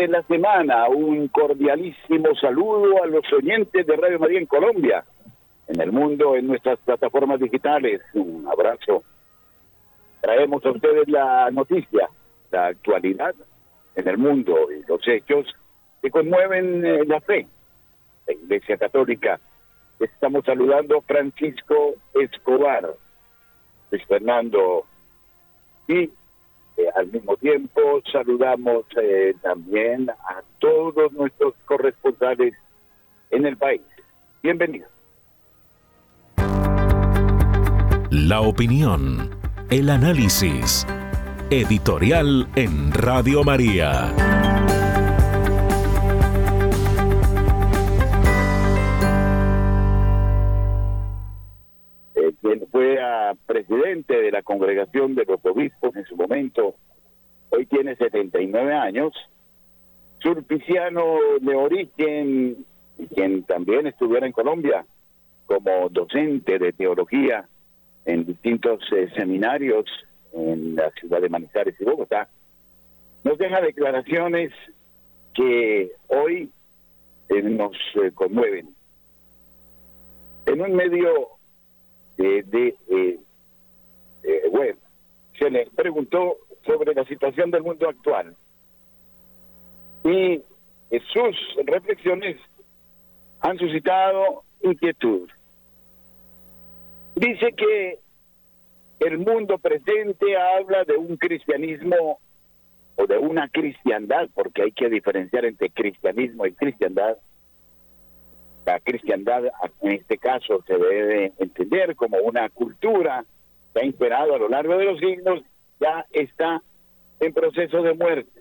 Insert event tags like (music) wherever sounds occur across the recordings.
De la semana, un cordialísimo saludo a los oyentes de Radio María en Colombia, en el mundo, en nuestras plataformas digitales. Un abrazo. Traemos a ustedes la noticia, la actualidad en el mundo y los hechos que conmueven eh, la fe. La Iglesia Católica. Estamos saludando a Francisco Escobar, Luis Fernando y eh, al mismo tiempo, saludamos eh, también a todos nuestros corresponsales en el país. Bienvenidos. La opinión, el análisis, editorial en Radio María. Presidente de la congregación de los obispos en su momento, hoy tiene 79 años, surpiciano de origen, quien también estuviera en Colombia como docente de teología en distintos eh, seminarios en la ciudad de Manizales y Bogotá, nos deja declaraciones que hoy eh, nos eh, conmueven. En un medio de eh, web, se le preguntó sobre la situación del mundo actual. Y sus reflexiones han suscitado inquietud. Dice que el mundo presente habla de un cristianismo o de una cristiandad, porque hay que diferenciar entre cristianismo y cristiandad. La cristiandad en este caso se debe entender como una cultura que ha imperado a lo largo de los siglos, ya está en proceso de muerte.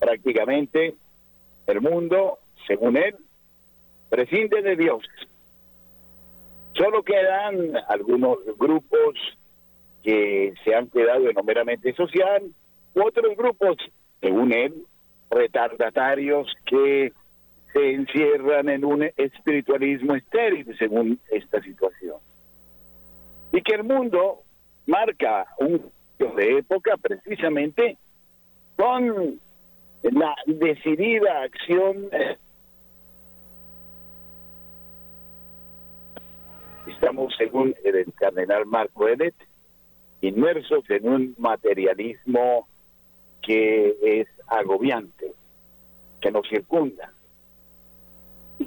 Prácticamente el mundo, según él, prescinde de Dios. Solo quedan algunos grupos que se han quedado en lo meramente social, otros grupos, según él, retardatarios que se encierran en un espiritualismo estéril, según esta situación. Y que el mundo marca un de época precisamente con la decidida acción estamos según el cardenal Marco Elet inmersos en un materialismo que es agobiante que nos circunda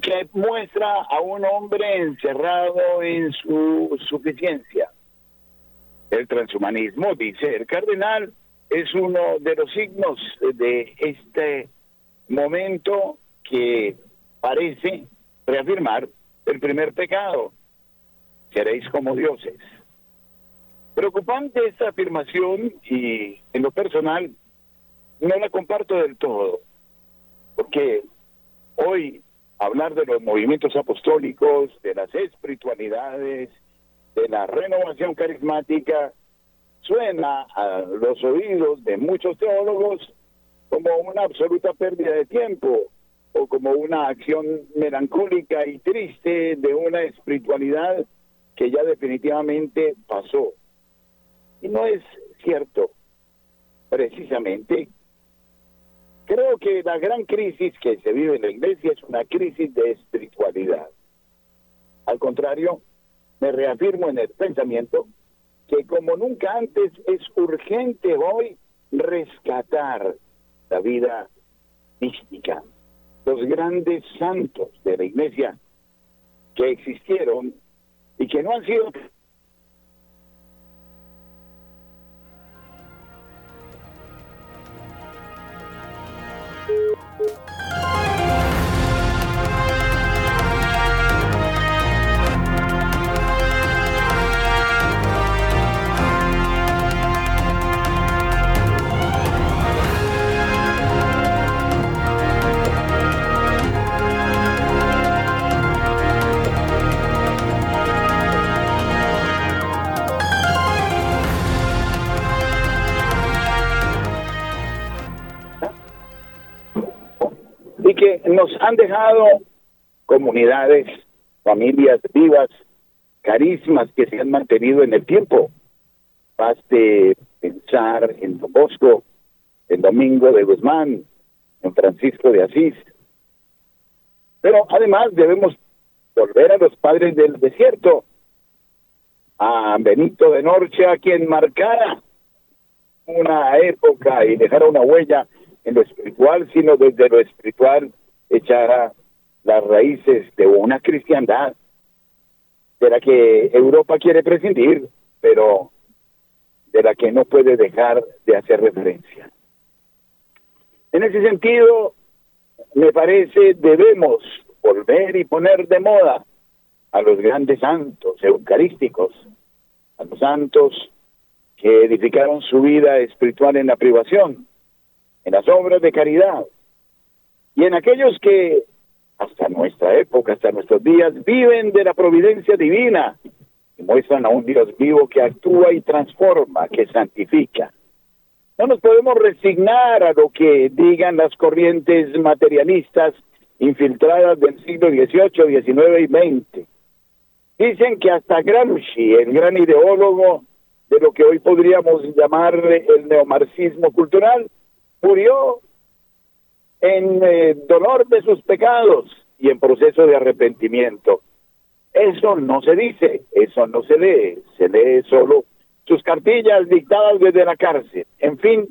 que muestra a un hombre encerrado en su suficiencia. El transhumanismo, dice el cardenal, es uno de los signos de este momento que parece reafirmar el primer pecado. Seréis como dioses. Preocupante esta afirmación y en lo personal no la comparto del todo, porque hoy hablar de los movimientos apostólicos, de las espiritualidades, de la renovación carismática, suena a los oídos de muchos teólogos como una absoluta pérdida de tiempo o como una acción melancólica y triste de una espiritualidad que ya definitivamente pasó. Y no es cierto. Precisamente Creo que la gran crisis que se vive en la iglesia es una crisis de espiritualidad. Al contrario, me reafirmo en el pensamiento que como nunca antes es urgente hoy rescatar la vida mística, los grandes santos de la iglesia que existieron y que no han sido han dejado comunidades, familias vivas, carismas que se han mantenido en el tiempo. Baste pensar en Don Bosco, en Domingo de Guzmán, en Francisco de Asís. Pero además debemos volver a los padres del desierto, a Benito de Norcia, quien marcara una época y dejara una huella en lo espiritual, sino desde lo espiritual echara las raíces de una cristiandad de la que Europa quiere prescindir, pero de la que no puede dejar de hacer referencia. En ese sentido, me parece debemos volver y poner de moda a los grandes santos eucarísticos, a los santos que edificaron su vida espiritual en la privación, en las obras de caridad, y en aquellos que hasta nuestra época, hasta nuestros días, viven de la providencia divina y muestran a un Dios vivo que actúa y transforma, que santifica. No nos podemos resignar a lo que digan las corrientes materialistas infiltradas del siglo XVIII, XIX y XX. Dicen que hasta Gramsci, el gran ideólogo de lo que hoy podríamos llamar el neomarxismo cultural, murió en eh, dolor de sus pecados y en proceso de arrepentimiento. Eso no se dice, eso no se lee, se lee solo sus cartillas dictadas desde la cárcel. En fin,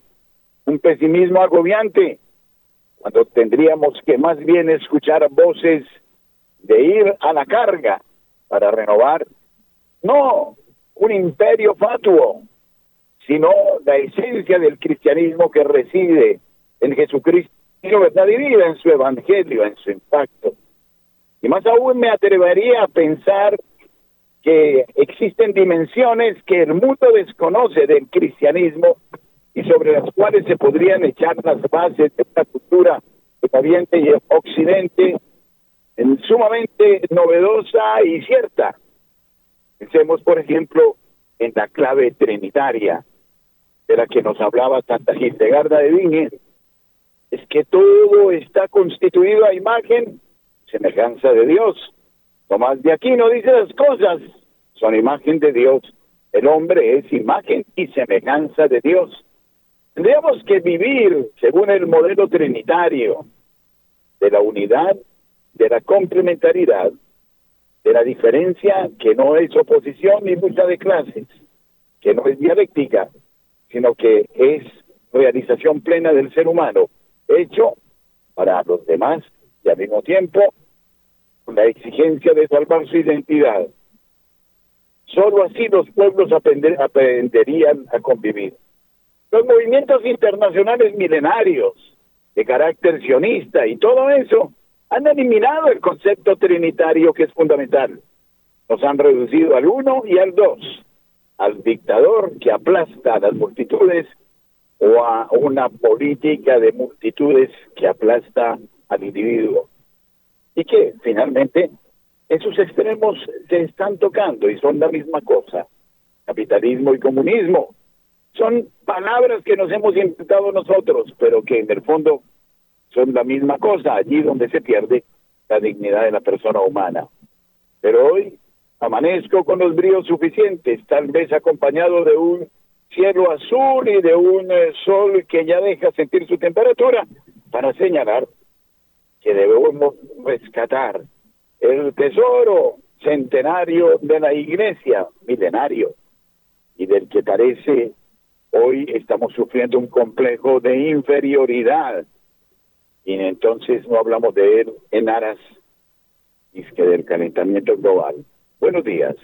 un pesimismo agobiante, cuando tendríamos que más bien escuchar voces de ir a la carga para renovar, no un imperio fatuo, sino la esencia del cristianismo que reside en Jesucristo verdad divina en su evangelio, en su impacto. Y más aún me atrevería a pensar que existen dimensiones que el mundo desconoce del cristianismo y sobre las cuales se podrían echar las bases de esta cultura de Oriente y Occidente en sumamente novedosa y cierta. Pensemos, por ejemplo, en la clave trinitaria de la que nos hablaba Santa Hildegarda de Bingen, es que todo está constituido a imagen, semejanza de Dios. Tomás de Aquino dice las cosas, son imagen de Dios. El hombre es imagen y semejanza de Dios. Tendríamos que vivir según el modelo trinitario de la unidad, de la complementariedad, de la diferencia que no es oposición ni lucha de clases, que no es dialéctica, sino que es realización plena del ser humano hecho para los demás y al mismo tiempo la exigencia de salvar su identidad. Solo así los pueblos aprenderían a convivir. Los movimientos internacionales milenarios de carácter sionista y todo eso han eliminado el concepto trinitario que es fundamental. Nos han reducido al uno y al dos, al dictador que aplasta a las multitudes o a una política de multitudes que aplasta al individuo. Y que finalmente en sus extremos se están tocando y son la misma cosa. Capitalismo y comunismo son palabras que nos hemos inventado nosotros, pero que en el fondo son la misma cosa, allí donde se pierde la dignidad de la persona humana. Pero hoy amanezco con los bríos suficientes, tal vez acompañado de un cielo azul y de un eh, sol que ya deja sentir su temperatura para señalar que debemos rescatar el tesoro centenario de la iglesia, milenario, y del que parece hoy estamos sufriendo un complejo de inferioridad. Y entonces no hablamos de él en aras que del calentamiento global. Buenos días.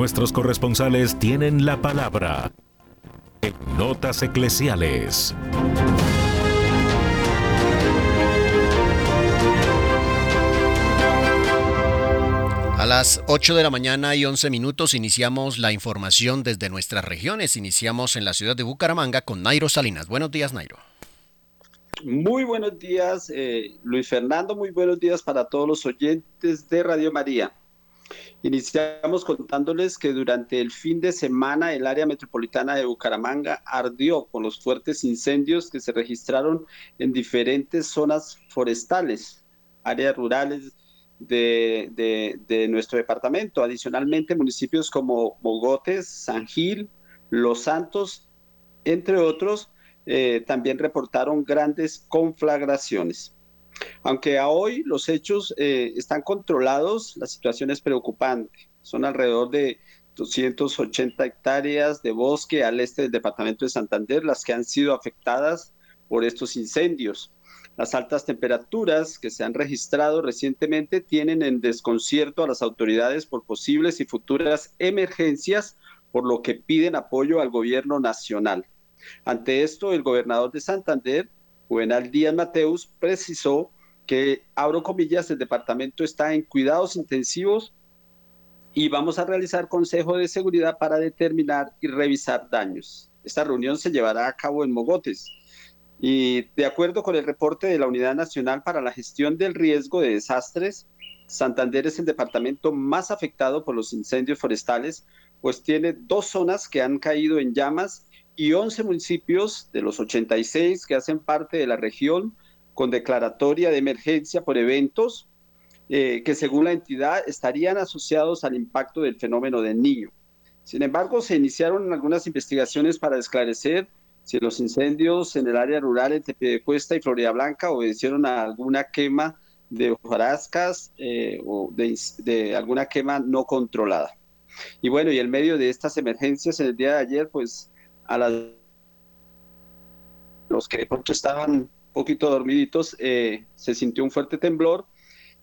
Nuestros corresponsales tienen la palabra en Notas Eclesiales. A las 8 de la mañana y 11 minutos iniciamos la información desde nuestras regiones. Iniciamos en la ciudad de Bucaramanga con Nairo Salinas. Buenos días, Nairo. Muy buenos días, eh, Luis Fernando. Muy buenos días para todos los oyentes de Radio María. Iniciamos contándoles que durante el fin de semana el área metropolitana de Bucaramanga ardió con los fuertes incendios que se registraron en diferentes zonas forestales, áreas rurales de, de nuestro departamento. Adicionalmente, municipios como Mogotes, San Gil, Los Santos, entre otros, eh, también reportaron grandes conflagraciones. Aunque a hoy los hechos eh, están controlados, la situación es preocupante. Son alrededor de 280 hectáreas de bosque al este del departamento de Santander las que han sido afectadas por estos incendios. Las altas temperaturas que se han registrado recientemente tienen en desconcierto a las autoridades por posibles y futuras emergencias, por lo que piden apoyo al gobierno nacional. Ante esto, el gobernador de Santander, Juvenal Díaz Mateus, precisó que, abro comillas, el departamento está en cuidados intensivos y vamos a realizar consejo de seguridad para determinar y revisar daños. Esta reunión se llevará a cabo en Mogotes. Y de acuerdo con el reporte de la Unidad Nacional para la Gestión del Riesgo de Desastres, Santander es el departamento más afectado por los incendios forestales, pues tiene dos zonas que han caído en llamas y 11 municipios de los 86 que hacen parte de la región con declaratoria de emergencia por eventos eh, que según la entidad estarían asociados al impacto del fenómeno del niño. Sin embargo, se iniciaron algunas investigaciones para esclarecer si los incendios en el área rural entre Piedecuesta y Florida Blanca obedecieron a alguna quema de hojarascas eh, o de, de, alguna quema no controlada. Y bueno, y en medio de estas emergencias en el día de ayer, pues a las, los que de pronto estaban un poquito dormiditos, eh, se sintió un fuerte temblor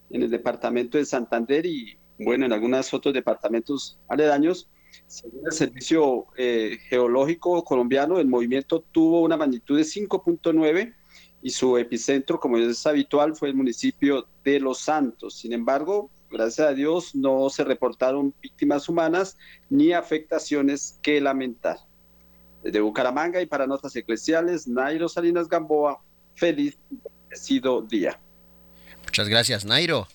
en el departamento de Santander y bueno, en algunos otros departamentos aledaños. Según el Servicio eh, Geológico Colombiano, el movimiento tuvo una magnitud de 5.9 y su epicentro, como es habitual, fue el municipio de Los Santos. Sin embargo, gracias a Dios, no se reportaron víctimas humanas ni afectaciones que lamentar de Bucaramanga y para Notas Eclesiales, Nairo Salinas Gamboa, feliz sido día. Muchas gracias, Nairo.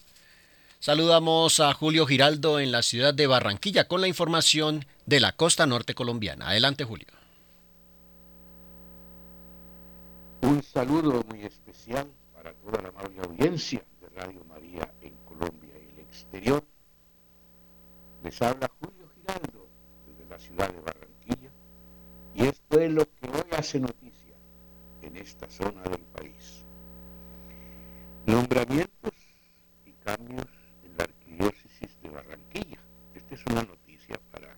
Saludamos a Julio Giraldo en la ciudad de Barranquilla con la información de la costa norte colombiana. Adelante, Julio. Un saludo muy especial para toda la amable audiencia de Radio María en Colombia y el exterior. Les habla Julio Giraldo desde la ciudad de Barranquilla es lo que hoy hace noticia en esta zona del país. Nombramientos y cambios en la arquidiócesis de Barranquilla. Esta es una noticia para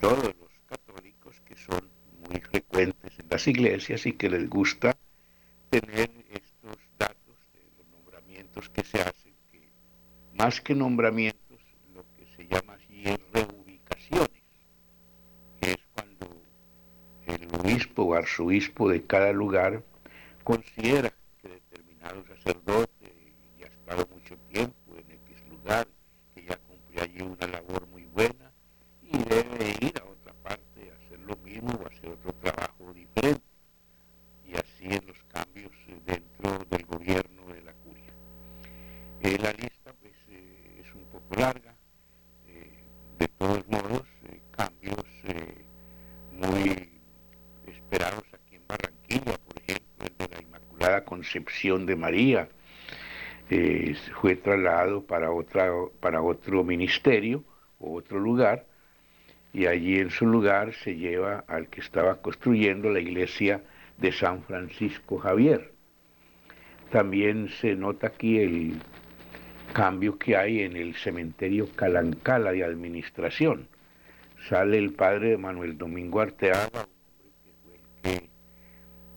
todos los católicos que son muy frecuentes en las iglesias y que les gusta tener estos datos de los nombramientos que se hacen, que más que nombramientos, lo que se llama allí es obispo o arzobispo de cada lugar considera que determinado sacerdote ya ha estado mucho tiempo en X lugar, que ya cumple allí una labor muy buena y debe ir a otra parte a hacer lo mismo o hacer otro trabajo diferente. Y así en los cambios dentro del gobierno de la curia. Eh, la lista pues eh, es un poco larga, eh, de todos modos, cambios muy esperados aquí en Barranquilla, por ejemplo, el de la Inmaculada De María, eh, fue trasladado para, otra, para otro ministerio o otro lugar, y allí en su lugar se lleva al que estaba construyendo la iglesia de San Francisco Javier. También se nota aquí el cambio que hay en el cementerio Calancala de administración. Sale el padre de Manuel Domingo Arteaga,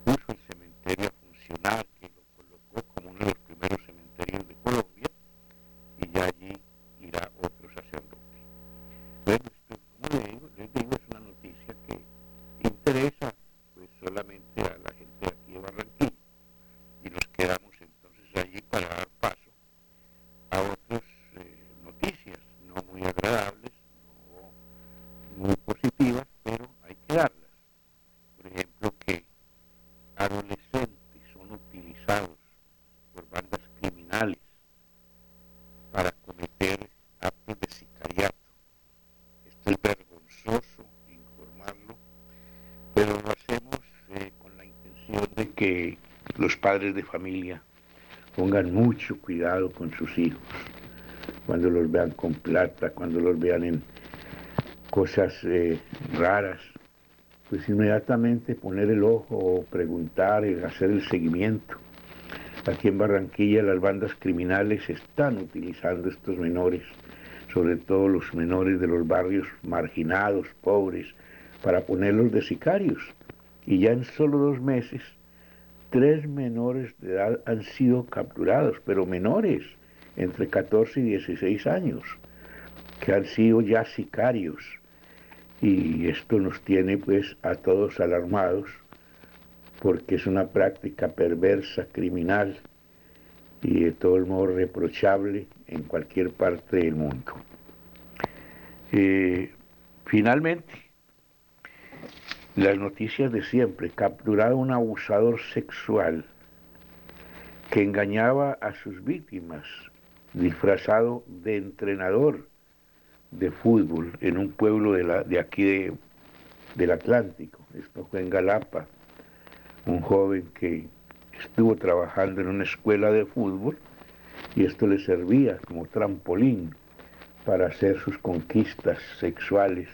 puso el cementerio a funcionar, que lo colocó como uno de los primeros cementerios de Colombia, y ya allí irá otro sacerdote. Bueno, esto, como les digo, les digo, es una noticia que interesa pues solamente a la gente de aquí de Barranquilla, y nos quedamos entonces allí para dar paso a otras eh, noticias no muy agradables, no muy positivas, pero hay que darlas. Por ejemplo, que adolescentes son utilizados los padres de familia pongan mucho cuidado con sus hijos, cuando los vean con plata, cuando los vean en cosas eh, raras, pues inmediatamente poner el ojo o preguntar, y hacer el seguimiento. Aquí en Barranquilla las bandas criminales están utilizando estos menores, sobre todo los menores de los barrios marginados, pobres, para ponerlos de sicarios. Y ya en solo dos meses, tres menores de edad han sido capturados, pero menores, entre 14 y 16 años, que han sido ya sicarios y esto nos tiene pues a todos alarmados porque es una práctica perversa, criminal y de todo el modo reprochable en cualquier parte del mundo. Eh, finalmente, las noticias de siempre, capturado un abusador sexual que engañaba a sus víctimas, disfrazado de entrenador de fútbol en un pueblo de, la, de aquí del Atlántico. Esto fue en Galapa. Un joven que estuvo trabajando en una escuela de fútbol y esto le servía como trampolín para hacer sus conquistas sexuales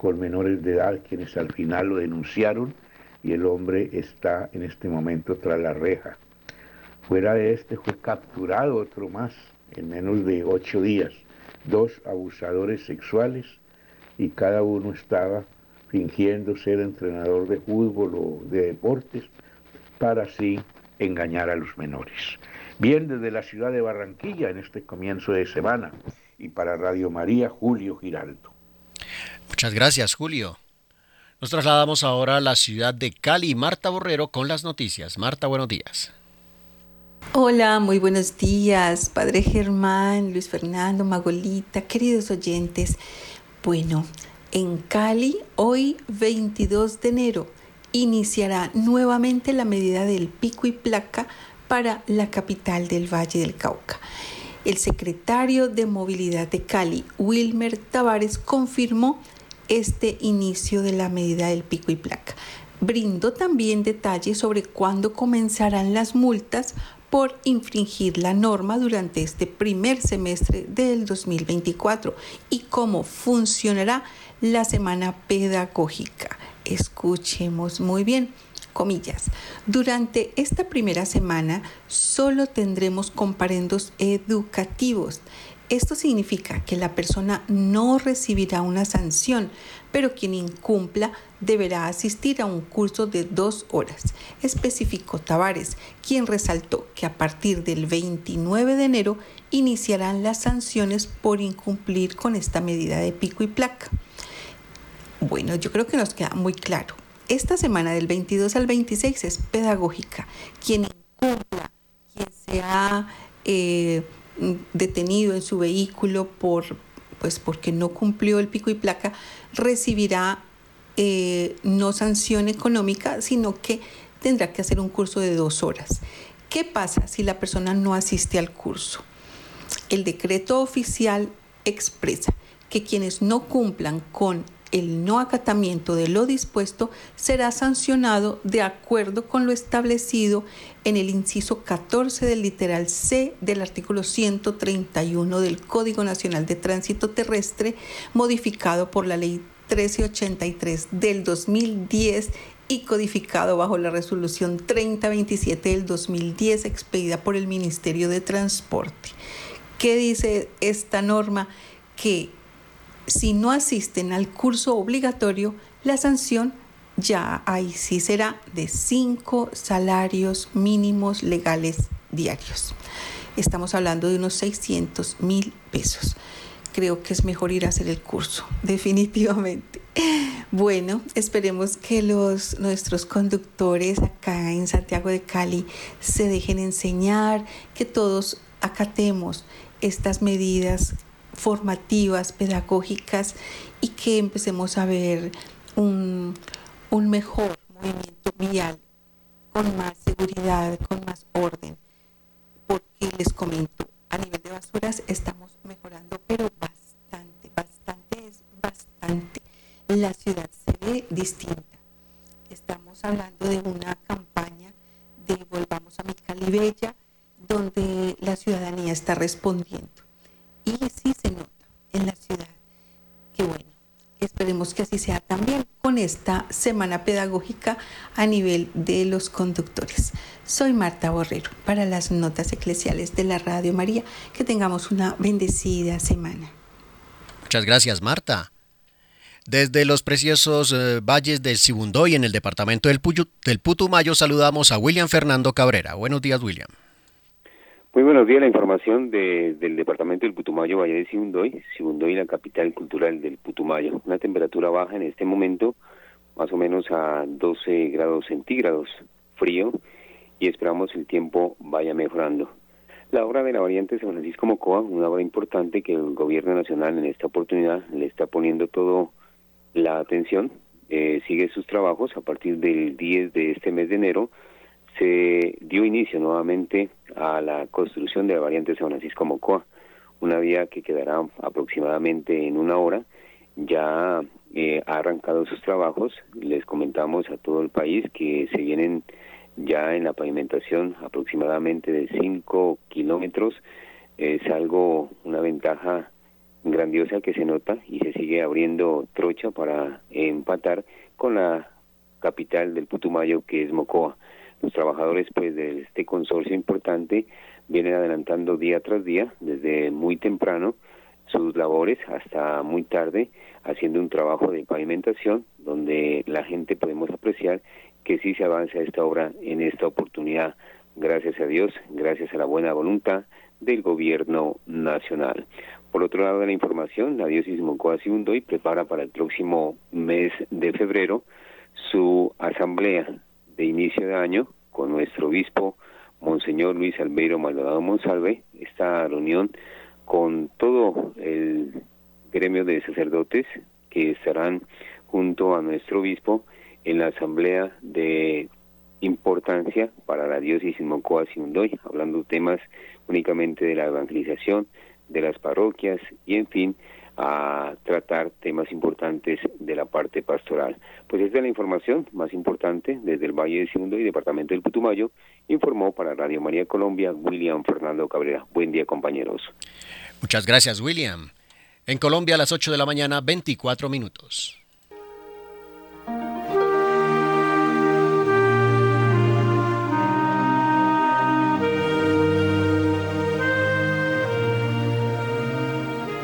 con menores de edad, quienes al final lo denunciaron y el hombre está en este momento tras la reja. Fuera de este fue capturado otro más en menos de ocho días dos abusadores sexuales y cada uno estaba fingiendo ser entrenador de fútbol o de deportes para así engañar a los menores. Bien desde la ciudad de Barranquilla en este comienzo de semana y para Radio María Julio Giraldo. Muchas gracias Julio. Nos trasladamos ahora a la ciudad de Cali. Marta Borrero con las noticias. Marta, buenos días. Hola, muy buenos días, Padre Germán, Luis Fernando, Magolita, queridos oyentes. Bueno, en Cali, hoy 22 de enero, iniciará nuevamente la medida del pico y placa para la capital del Valle del Cauca. El secretario de Movilidad de Cali, Wilmer Tavares, confirmó este inicio de la medida del pico y placa. Brindó también detalles sobre cuándo comenzarán las multas por infringir la norma durante este primer semestre del 2024 y cómo funcionará la semana pedagógica. Escuchemos muy bien. Comillas. Durante esta primera semana solo tendremos comparendos educativos esto significa que la persona no recibirá una sanción, pero quien incumpla deberá asistir a un curso de dos horas, especificó Tavares, quien resaltó que a partir del 29 de enero iniciarán las sanciones por incumplir con esta medida de pico y placa. Bueno, yo creo que nos queda muy claro. Esta semana del 22 al 26 es pedagógica. Quien incumpla, quien sea... Eh, detenido en su vehículo por, pues porque no cumplió el pico y placa, recibirá eh, no sanción económica, sino que tendrá que hacer un curso de dos horas. ¿Qué pasa si la persona no asiste al curso? El decreto oficial expresa que quienes no cumplan con el no acatamiento de lo dispuesto será sancionado de acuerdo con lo establecido en el inciso 14 del literal C del artículo 131 del Código Nacional de Tránsito Terrestre, modificado por la Ley 1383 del 2010 y codificado bajo la resolución 3027 del 2010 expedida por el Ministerio de Transporte. ¿Qué dice esta norma? Que si no asisten al curso obligatorio, la sanción ya ahí sí será de cinco salarios mínimos legales diarios. Estamos hablando de unos 600 mil pesos. Creo que es mejor ir a hacer el curso, (laughs) definitivamente. Bueno, esperemos que los, nuestros conductores acá en Santiago de Cali se dejen enseñar, que todos acatemos estas medidas formativas, pedagógicas y que empecemos a ver un, mejor movimiento vial con más seguridad, con más orden. Porque les comento, a nivel de basuras estamos mejorando, pero bastante, bastante es bastante. La ciudad se ve distinta. Estamos hablando de una campaña de volver bella donde la ciudadanía está respondiendo. Y sí se nota en la ciudad. Qué bueno. Esperemos que así sea también con esta semana pedagógica a nivel de los conductores. Soy Marta Borrero para las notas eclesiales de la Radio María. Que tengamos una bendecida semana. Muchas gracias, Marta. Desde los preciosos eh, valles del Sibundoy en el departamento del, del Putumayo saludamos a William Fernando Cabrera. Buenos días, William. Muy buenos días, la información del departamento del Putumayo, Valle de Sibundoy, Sibundoy, la capital cultural del Putumayo. Una temperatura baja en este momento, más o menos a 12 grados centígrados, frío, y esperamos el tiempo vaya mejorando. La obra de la variante San Francisco Mocoa, una obra importante que el gobierno nacional en esta oportunidad le está poniendo todo la atención, eh, sigue sus trabajos a partir del 10 de este mes de enero, se dio inicio nuevamente a la construcción de la variante San Francisco Mocoa, una vía que quedará aproximadamente en una hora. Ya eh, ha arrancado sus trabajos. Les comentamos a todo el país que se vienen ya en la pavimentación aproximadamente de 5 kilómetros. Es algo, una ventaja grandiosa que se nota y se sigue abriendo trocha para empatar con la capital del Putumayo que es Mocoa. Los trabajadores pues de este consorcio importante vienen adelantando día tras día, desde muy temprano, sus labores hasta muy tarde, haciendo un trabajo de pavimentación donde la gente podemos apreciar que sí se avanza esta obra en esta oportunidad, gracias a Dios, gracias a la buena voluntad del gobierno nacional. Por otro lado de la información, la diócesis Moncoa y prepara para el próximo mes de febrero su asamblea de inicio de año con nuestro obispo Monseñor Luis Albeiro Maldonado Monsalve, esta reunión con todo el gremio de sacerdotes que estarán junto a nuestro obispo en la asamblea de importancia para la diócesis Mocoa Siundoy, hablando temas únicamente de la evangelización, de las parroquias y en fin, a tratar temas importantes de la parte pastoral. Pues esta es la información más importante desde el Valle de Segundo y Departamento del Putumayo, informó para Radio María Colombia William Fernando Cabrera. Buen día compañeros. Muchas gracias William. En Colombia a las 8 de la mañana, 24 minutos.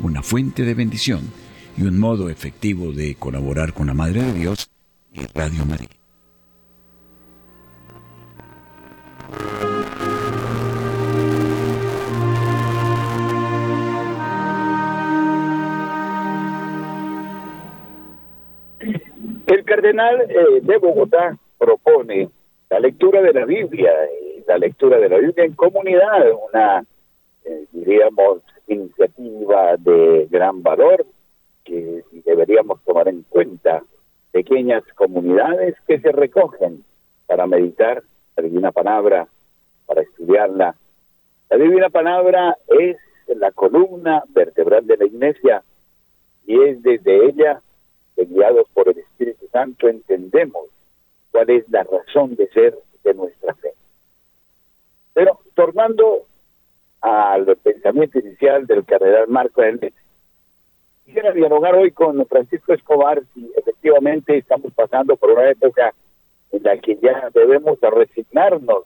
una fuente de bendición y un modo efectivo de colaborar con la Madre de Dios y Radio María. El cardenal eh, de Bogotá propone la lectura de la Biblia y la lectura de la Biblia en comunidad, una, eh, diríamos, iniciativa de gran valor que deberíamos tomar en cuenta. Pequeñas comunidades que se recogen para meditar la divina palabra, para estudiarla. La divina palabra es la columna vertebral de la iglesia y es desde ella que guiados por el Espíritu Santo entendemos cuál es la razón de ser de nuestra fe. Pero tornando al pensamiento inicial del cardenal Marco Hernández. Quisiera dialogar hoy con Francisco Escobar si efectivamente estamos pasando por una época en la que ya debemos resignarnos,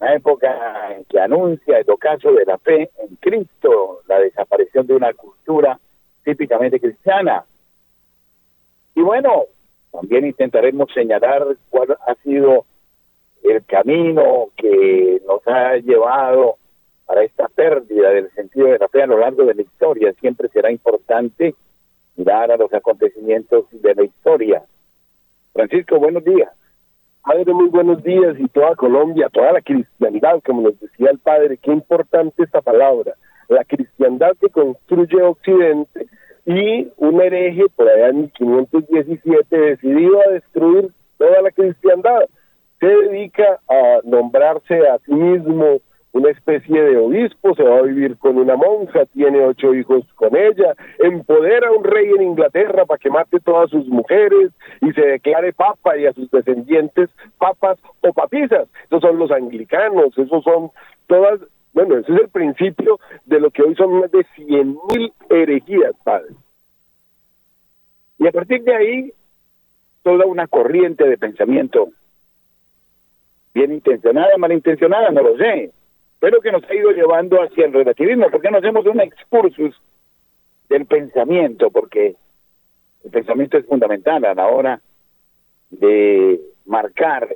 una época en que anuncia el ocaso de la fe en Cristo, la desaparición de una cultura típicamente cristiana. Y bueno, también intentaremos señalar cuál ha sido el camino que nos ha llevado para esta pérdida del sentido de la fe a lo largo de la historia. Siempre será importante mirar a los acontecimientos de la historia. Francisco, buenos días. Padre, muy buenos días y toda Colombia, toda la cristiandad, como nos decía el Padre, qué importante esta palabra, la cristiandad que construye Occidente y un hereje por allá en 1517 decidido a destruir toda la cristiandad. Se dedica a nombrarse a sí mismo una especie de obispo, se va a vivir con una monja, tiene ocho hijos con ella, empodera a un rey en Inglaterra para que mate todas sus mujeres y se declare papa y a sus descendientes papas o papisas. Esos son los anglicanos, esos son todas, bueno, ese es el principio de lo que hoy son más de cien mil herejías, padre. Y a partir de ahí, toda una corriente de pensamiento bien intencionada, malintencionada, no lo sé, pero que nos ha ido llevando hacia el relativismo. porque no hacemos un excursus del pensamiento? Porque el pensamiento es fundamental a la hora de marcar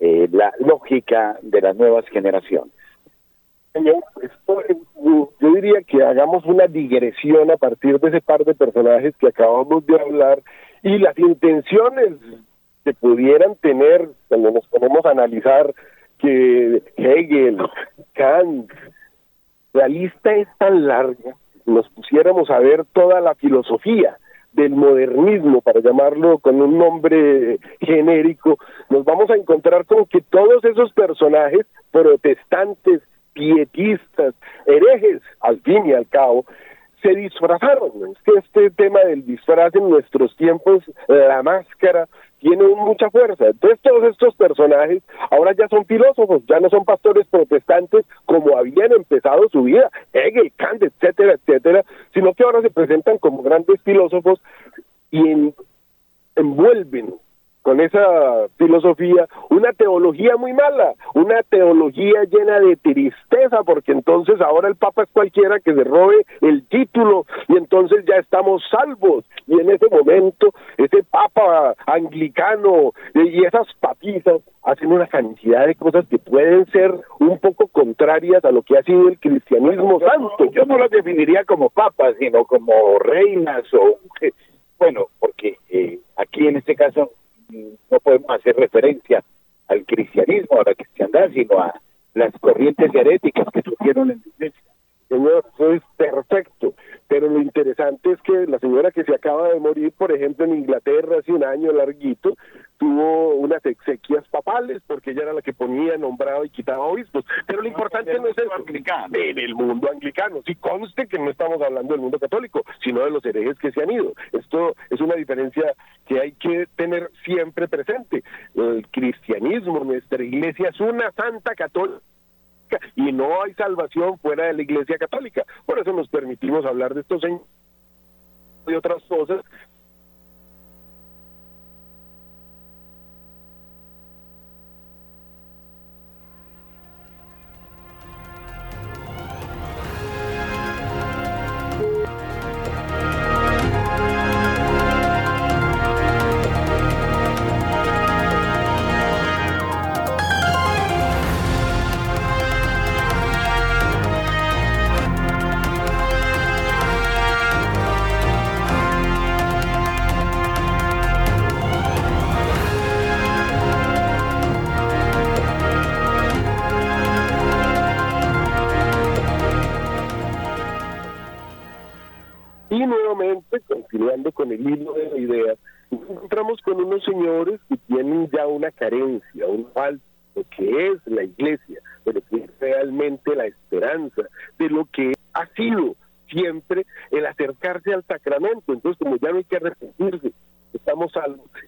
eh, la lógica de las nuevas generaciones. Señor, esto, yo diría que hagamos una digresión a partir de ese par de personajes que acabamos de hablar y las intenciones que pudieran tener cuando nos ponemos a analizar que Hegel, Kant, la lista es tan larga, nos pusiéramos a ver toda la filosofía del modernismo, para llamarlo con un nombre genérico, nos vamos a encontrar con que todos esos personajes protestantes, pietistas, herejes, al fin y al cabo, se disfrazaron. Este tema del disfraz en nuestros tiempos, la máscara, tiene mucha fuerza. Entonces todos estos personajes ahora ya son filósofos, ya no son pastores protestantes como habían empezado su vida, Hegel, Kant, etcétera, etcétera, sino que ahora se presentan como grandes filósofos y envuelven con esa filosofía, una teología muy mala, una teología llena de tristeza, porque entonces ahora el Papa es cualquiera que se robe el título y entonces ya estamos salvos. Y en ese momento, ese Papa anglicano y esas papisas hacen una cantidad de cosas que pueden ser un poco contrarias a lo que ha sido el cristianismo santo. Yo no las definiría como papas, sino como reinas o (laughs) bueno, porque eh, aquí en este caso no podemos hacer referencia al cristianismo, a la cristiandad, sino a las corrientes heréticas que surgieron en la iglesia. Señor, eso es perfecto. Pero lo interesante es que la señora que se acaba de morir, por ejemplo, en Inglaterra hace un año larguito, tuvo unas exequias papales, porque ella era la que ponía, nombrado y quitaba obispos. Pero lo importante no, es eso. Anglicano. En el mundo anglicano. Sí, conste que no estamos hablando del mundo católico, sino de los herejes que se han ido. Esto es una diferencia que hay que tener siempre presente. El cristianismo, nuestra iglesia es una santa católica y no hay salvación fuera de la Iglesia Católica. Por eso nos permitimos hablar de estos y otras cosas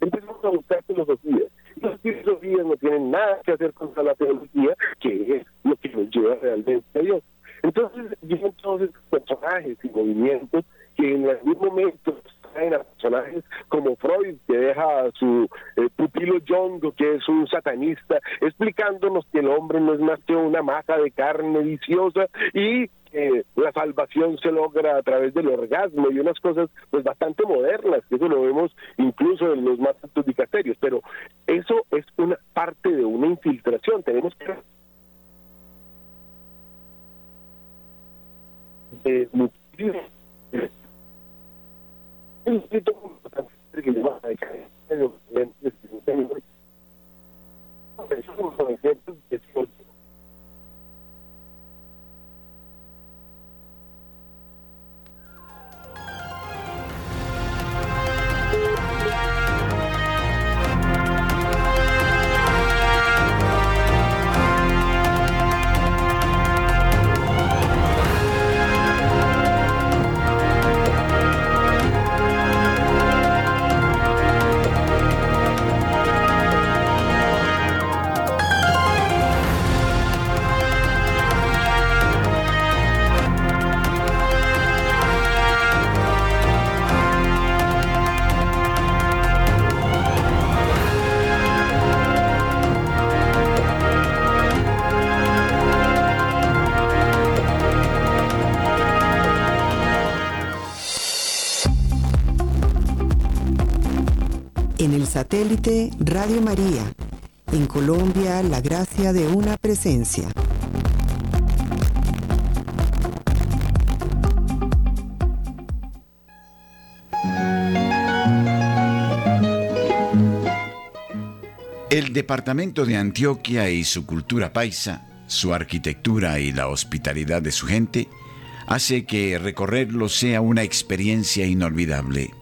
empezamos a buscar filosofías. Y las filosofías no tienen nada que hacer con la teología, que es lo que nos lleva realmente a Dios. Entonces, vienen todos estos personajes y movimientos que en algún momento traen a personajes como Freud, que deja a su eh, pupilo Jung, que es un satanista, explicándonos que el hombre no es más que una masa de carne viciosa y que la salvación se logra a través del orgasmo y unas cosas pues bastante modernas, que eso lo vemos incluso en los más altos pero eso es una parte de una infiltración, tenemos que de Radio María. En Colombia, la gracia de una presencia. El departamento de Antioquia y su cultura paisa, su arquitectura y la hospitalidad de su gente, hace que recorrerlo sea una experiencia inolvidable.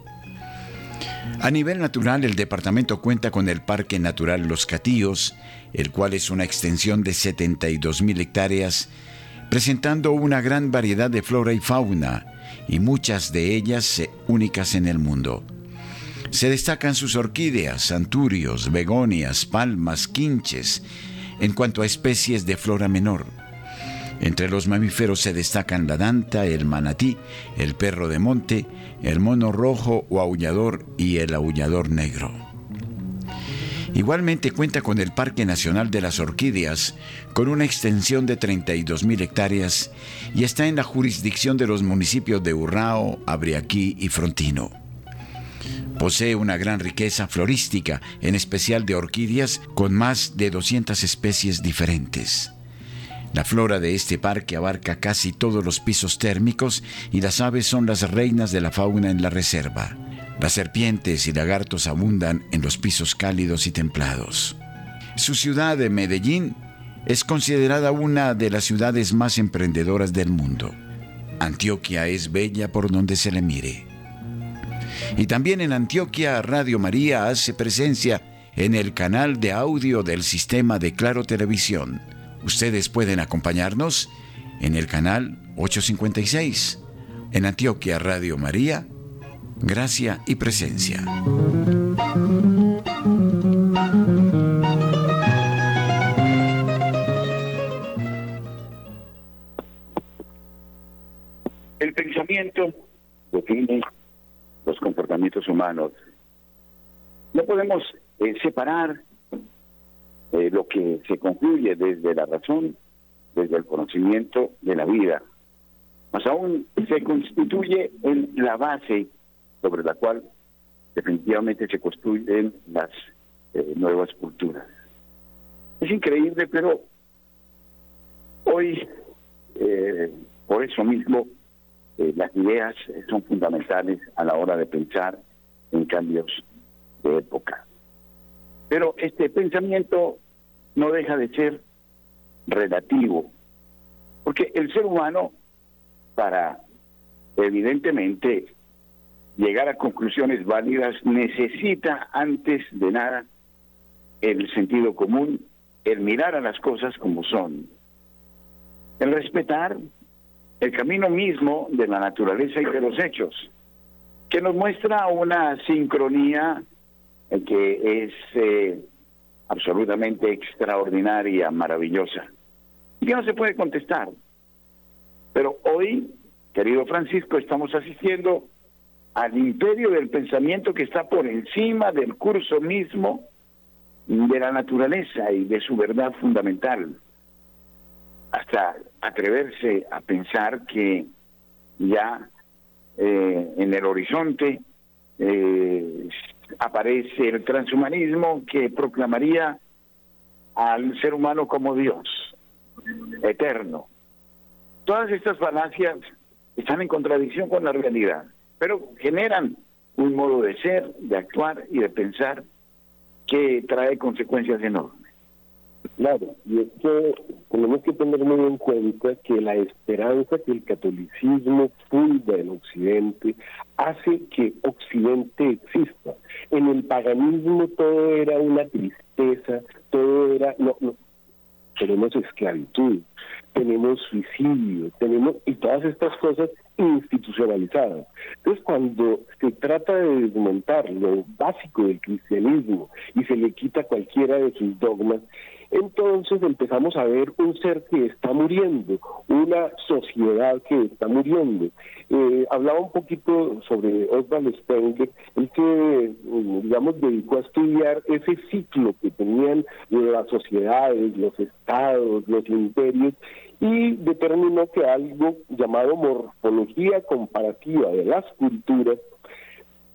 A nivel natural, el departamento cuenta con el Parque Natural Los Catíos, el cual es una extensión de 72 mil hectáreas, presentando una gran variedad de flora y fauna, y muchas de ellas únicas en el mundo. Se destacan sus orquídeas, anturios, begonias, palmas, quinches, en cuanto a especies de flora menor. Entre los mamíferos se destacan la danta, el manatí, el perro de monte, el mono rojo o aullador y el aullador negro. Igualmente cuenta con el Parque Nacional de las Orquídeas, con una extensión de 32.000 hectáreas y está en la jurisdicción de los municipios de Urrao, Abriaquí y Frontino. Posee una gran riqueza florística, en especial de orquídeas, con más de 200 especies diferentes. La flora de este parque abarca casi todos los pisos térmicos y las aves son las reinas de la fauna en la reserva. Las serpientes y lagartos abundan en los pisos cálidos y templados. Su ciudad de Medellín es considerada una de las ciudades más emprendedoras del mundo. Antioquia es bella por donde se le mire. Y también en Antioquia Radio María hace presencia en el canal de audio del sistema de Claro Televisión Ustedes pueden acompañarnos en el canal 856, en Antioquia Radio María, Gracia y Presencia. El pensamiento define los comportamientos humanos. No podemos eh, separar eh, lo que se concluye desde la razón, desde el conocimiento de la vida. Más aún se constituye en la base sobre la cual definitivamente se construyen las eh, nuevas culturas. Es increíble, pero hoy, eh, por eso mismo, las ideas son fundamentales a la hora de pensar en cambios de época. Pero este pensamiento no deja de ser relativo, porque el ser humano, para evidentemente llegar a conclusiones válidas, necesita antes de nada el sentido común, el mirar a las cosas como son, el respetar el camino mismo de la naturaleza y de los hechos, que nos muestra una sincronía que es eh, absolutamente extraordinaria, maravillosa, y que no se puede contestar. Pero hoy, querido Francisco, estamos asistiendo al imperio del pensamiento que está por encima del curso mismo de la naturaleza y de su verdad fundamental, hasta atreverse a pensar que ya eh, en el horizonte eh, aparece el transhumanismo que proclamaría al ser humano como Dios, eterno. Todas estas falacias están en contradicción con la realidad, pero generan un modo de ser, de actuar y de pensar que trae consecuencias enormes. Claro, y es que tenemos que tener muy en cuenta que la esperanza que el catolicismo funda en Occidente hace que Occidente exista. En el paganismo todo era una tristeza, todo era, no, no, tenemos esclavitud, tenemos suicidio, tenemos y todas estas cosas institucionalizadas. Entonces, cuando se trata de desmontar lo básico del cristianismo y se le quita cualquiera de sus dogmas, entonces empezamos a ver un ser que está muriendo, una sociedad que está muriendo. Eh, hablaba un poquito sobre Oswald Spengler, el que, digamos, dedicó a estudiar ese ciclo que tenían las sociedades, los estados, los imperios, y determinó que algo llamado morfología comparativa de las culturas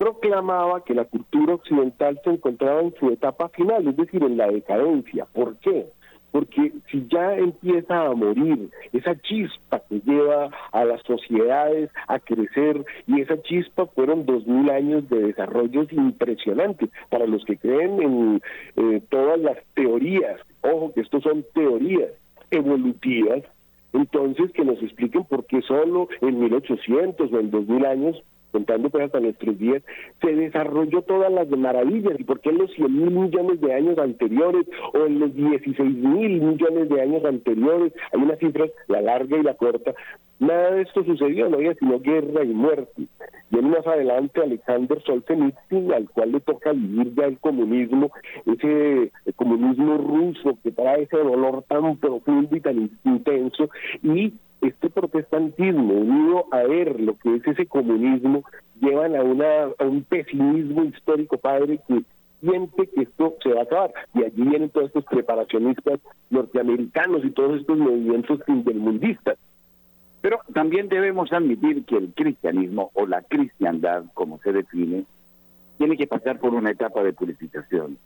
proclamaba que la cultura occidental se encontraba en su etapa final, es decir, en la decadencia. ¿Por qué? Porque si ya empieza a morir esa chispa que lleva a las sociedades a crecer, y esa chispa fueron dos mil años de desarrollos impresionantes. Para los que creen en eh, todas las teorías, ojo que estos son teorías evolutivas, entonces que nos expliquen por qué solo en 1800 o en 2000 años contando pues hasta nuestros días, se desarrolló todas las maravillas. ¿Y por en los 100 mil millones de años anteriores o en los 16 mil millones de años anteriores? Hay unas cifras, la larga y la corta. Nada de esto sucedió, no había sino guerra y muerte. Viene más adelante Alexander Solzhenitsyn, al cual le toca vivir ya el comunismo, ese comunismo ruso que trae ese dolor tan profundo y tan intenso, y este protestantismo unido a ver lo que es ese comunismo llevan a, una, un pesimismo histórico, padre, que siente que esto se va a acabar. Y allí vienen todos estos preparacionistas norteamericanos y todos estos movimientos intermundistas. Pero también debemos admitir que el cristianismo o la cristiandad, como se define, tiene que pasar por una etapa de purificación.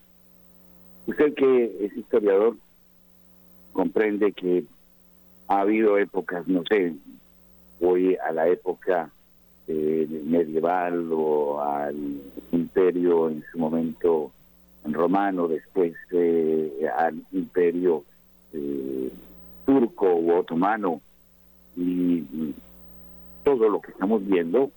Usted que es historiador comprende que ha habido épocas, no sé, voy a la época eh, medieval o al imperio en su momento romano, después eh, al imperio eh, turco u otomano. Y todo lo que estamos viendo,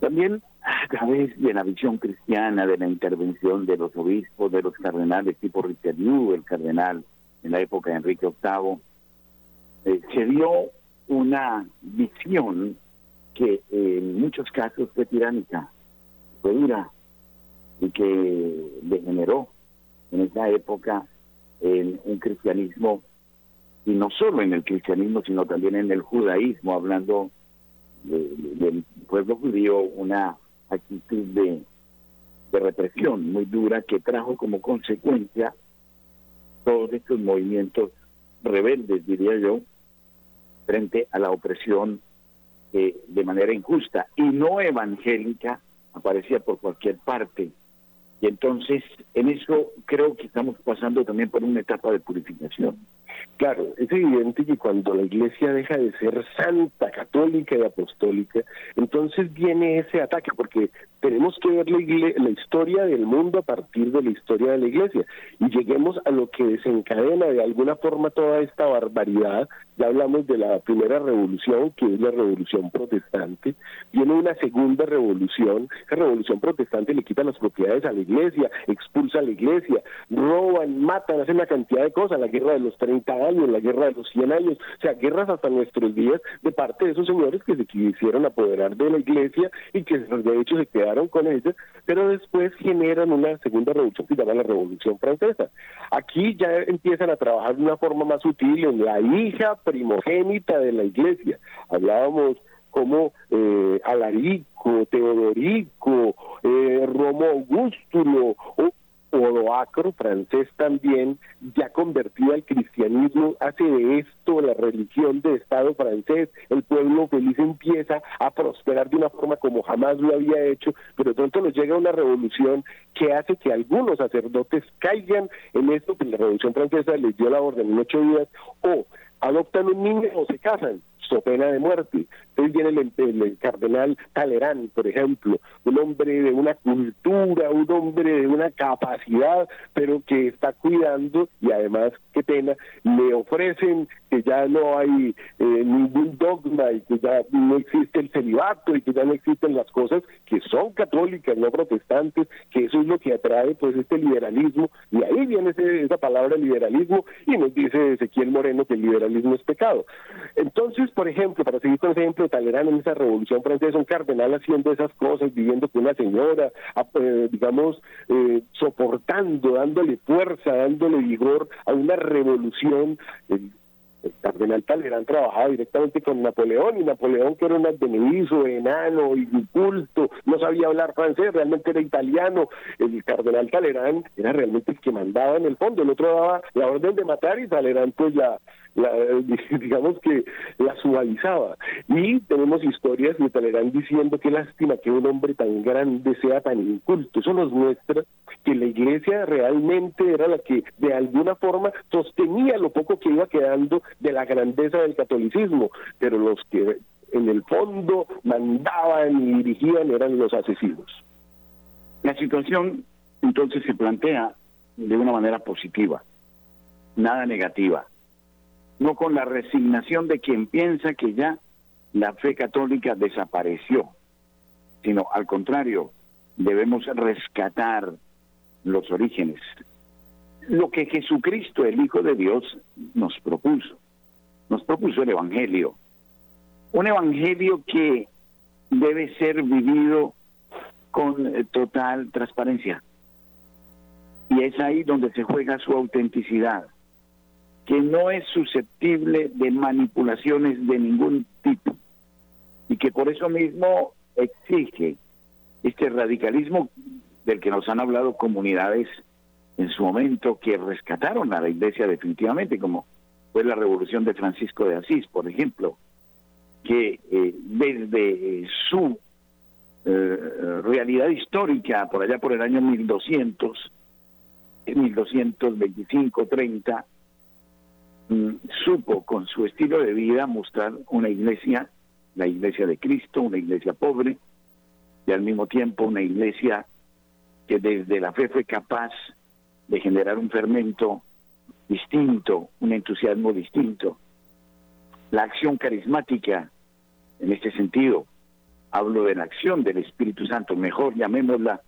también a través de la visión cristiana, de la intervención de los obispos, de los cardenales tipo Richelieu, el cardenal en la época de Enrique VIII, eh, se dio una visión que en muchos casos fue tiránica, fue dura y que degeneró en esa época en un cristianismo, y no solo en el cristianismo, sino también en el judaísmo, hablando del pueblo judío, una actitud de, de represión muy dura que trajo como consecuencia todos estos movimientos rebeldes, diría yo, frente a la opresión eh, de manera injusta y no evangélica aparecía por cualquier parte. Y entonces en eso creo que estamos pasando también por una etapa de purificación. Claro, es evidente que cuando la iglesia deja de ser santa, católica y apostólica, entonces viene ese ataque, porque tenemos que ver la, la, historia del mundo a partir de la historia de la iglesia y lleguemos a lo que desencadena de alguna forma toda esta barbaridad. Ya hablamos de la primera revolución, que es la revolución protestante. Viene una segunda revolución. La revolución protestante le quita las propiedades a la iglesia, expulsa a la iglesia, roban, matan, hacen una cantidad de cosas. La guerra de los 30 años, la guerra de los 100 años, o sea, guerras hasta nuestros días de parte de esos señores que se quisieron apoderar de la iglesia y que de hecho se quedaron con ella, pero después generan una segunda revolución que se llama la Revolución Francesa. Aquí ya empiezan a trabajar de una forma más sutil en la hija primogénita de la iglesia. Hablábamos como eh, Alarico, Teodorico, eh, Romo Augustulo, Odoacro, francés también, ya convertido al cristianismo, hace de esto la religión de Estado francés. El pueblo feliz empieza a prosperar de una forma como jamás lo había hecho, pero de pronto nos llega una revolución que hace que algunos sacerdotes caigan en esto que la revolución francesa les dio la orden en ocho días, o adoptan un niño o se casan. So pena de muerte. Entonces viene el, cardenal Talerán, por ejemplo, un hombre de una cultura, un hombre de una capacidad, pero que está cuidando y además, qué pena, le ofrecen que ya no hay eh, ningún dogma y que ya no existe el celibato y que ya no existen las cosas que son católicas, no protestantes, que eso es lo que atrae pues este liberalismo y ahí viene esa palabra liberalismo y nos dice Ezequiel Moreno que el liberalismo es pecado. Entonces, por ejemplo, para seguir con ese ejemplo, Talleyrand en esa revolución francesa, un cardenal haciendo esas cosas, viviendo con una señora, eh, digamos, eh, soportando, dándole fuerza, dándole vigor a una revolución. el cardenal Talleyrand trabajaba directamente con Napoleón y Napoleón que era un advenedizo, enano, inculto, no sabía hablar francés, realmente era italiano. El cardenal Talleyrand era realmente el que mandaba en el fondo, el otro daba la orden de matar y Talleyrand pues ya la, (laughs) digamos que la suavizaba. Y tenemos historias de Talleyrand diciendo que lástima que un hombre tan grande sea tan inculto. Eso nos muestra que la iglesia realmente era la que de alguna forma sostenía lo poco que iba quedando de la grandeza del catolicismo, pero los que en el fondo mandaban y dirigían eran los asesinos. La situación entonces se plantea de una manera positiva, nada negativa no con la resignación de quien piensa que ya la fe católica desapareció, sino al contrario, debemos rescatar los orígenes, lo que Jesucristo, el Hijo de Dios, nos propuso. Nos propuso el Evangelio. Un Evangelio que debe ser vivido con total transparencia. Y es ahí donde se juega su autenticidad que no es susceptible de manipulaciones de ningún tipo y que por eso mismo exige este radicalismo del que nos han hablado comunidades en su momento que rescataron a la iglesia definitivamente, como fue la revolución de Francisco de Asís, por ejemplo, que eh, desde su eh, realidad histórica, por allá por el año 1200, 1225, 30, Mm, supo con su estilo de vida mostrar una iglesia, la iglesia de Cristo, una iglesia pobre, y al mismo tiempo una iglesia que desde la fe fue capaz de generar un fermento distinto, un entusiasmo distinto. La acción carismática, en este sentido, hablo de la acción del Espíritu Santo, mejor llamémosla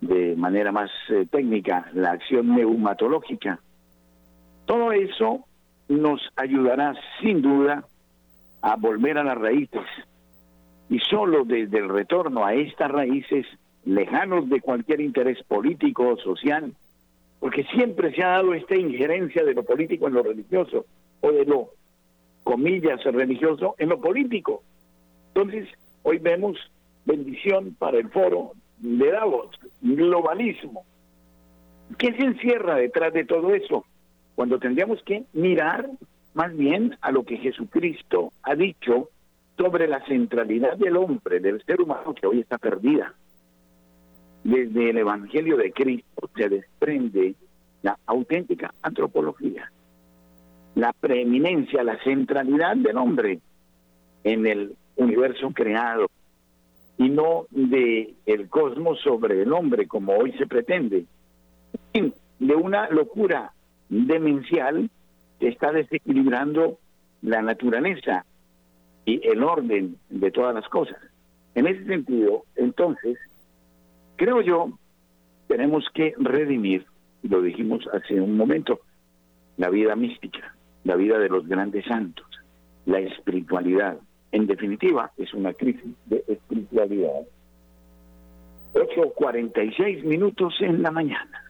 de manera más eh, técnica, la acción neumatológica, todo eso nos ayudará sin duda a volver a las raíces. Y solo desde el retorno a estas raíces, lejanos de cualquier interés político o social, porque siempre se ha dado esta injerencia de lo político en lo religioso, o de lo, comillas, religioso en lo político. Entonces, hoy vemos bendición para el foro de Davos, globalismo. ¿Qué se encierra detrás de todo eso? Cuando tendríamos que mirar más bien a lo que Jesucristo ha dicho sobre la centralidad del hombre, del ser humano que hoy está perdida. Desde el Evangelio de Cristo se desprende la auténtica antropología, la preeminencia, la centralidad del hombre en el universo creado y no de el cosmos sobre el hombre como hoy se pretende, de una locura demencial que está desequilibrando la naturaleza y el orden de todas las cosas. En ese sentido, entonces, creo yo, tenemos que redimir, lo dijimos hace un momento, la vida mística, la vida de los grandes santos, la espiritualidad. En definitiva, es una crisis de espiritualidad. 8.46 minutos en la mañana.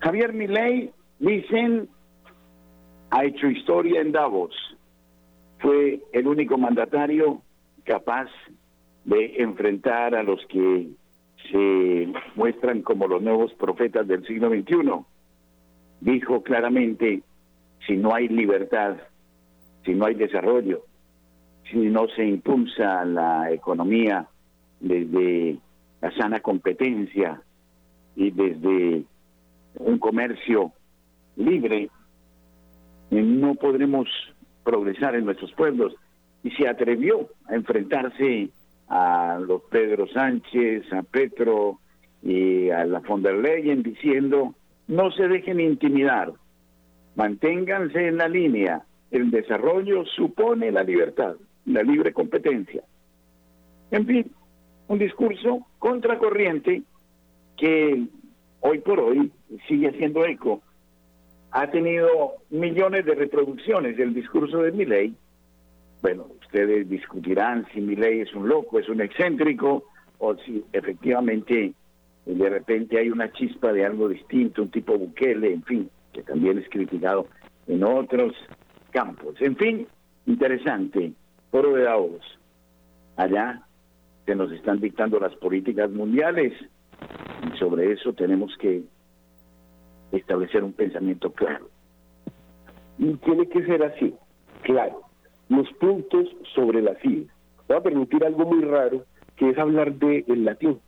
Javier Milei dicen ha hecho historia en Davos. Fue el único mandatario capaz de enfrentar a los que se muestran como los nuevos profetas del siglo XXI. Dijo claramente, si no hay libertad, si no hay desarrollo, si no se impulsa la economía desde la sana competencia y desde un comercio libre, eh, no podremos progresar en nuestros pueblos. Y se atrevió a enfrentarse a los Pedro Sánchez, a Petro y a la von der Leyen diciendo, no se dejen intimidar, manténganse en la línea, el desarrollo supone la libertad, la libre competencia. En fin, un discurso contracorriente que hoy por hoy sigue haciendo eco. Ha tenido millones de reproducciones del discurso de Milley. Bueno, ustedes discutirán si Milley es un loco, es un excéntrico, o si efectivamente de repente hay una chispa de algo distinto, un tipo Bukele, en fin, que también es criticado en otros campos. En fin, interesante, foro de Davos. Allá se nos están dictando las políticas mundiales y sobre eso tenemos que establecer un pensamiento claro. Y tiene que ser así, claro. Los puntos sobre la CID. Voy a permitir algo muy raro, que es hablar del el latín.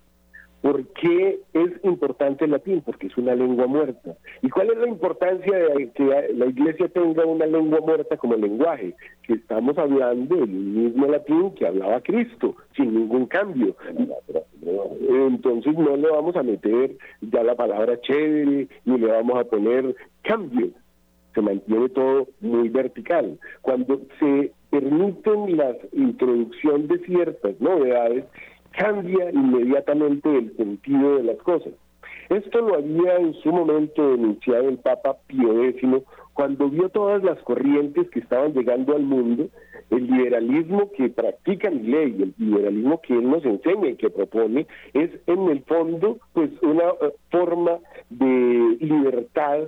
¿Por qué es importante el latín? Porque es una lengua muerta. ¿Y cuál es la importancia de que la iglesia tenga una lengua muerta como lenguaje? Que estamos hablando del mismo latín que hablaba Cristo, sin ningún cambio. Entonces no le vamos a meter ya la palabra chévere, ni le vamos a poner cambio. Se mantiene todo muy vertical. Cuando se permiten la introducción de ciertas novedades, cambia inmediatamente el sentido de las cosas. Esto lo había en su momento denunciado el Papa Pío X cuando vio todas las corrientes que estaban llegando al mundo, el liberalismo que practica mi ley, el liberalismo que él nos enseña y que propone, es en el fondo pues una eh, forma de libertad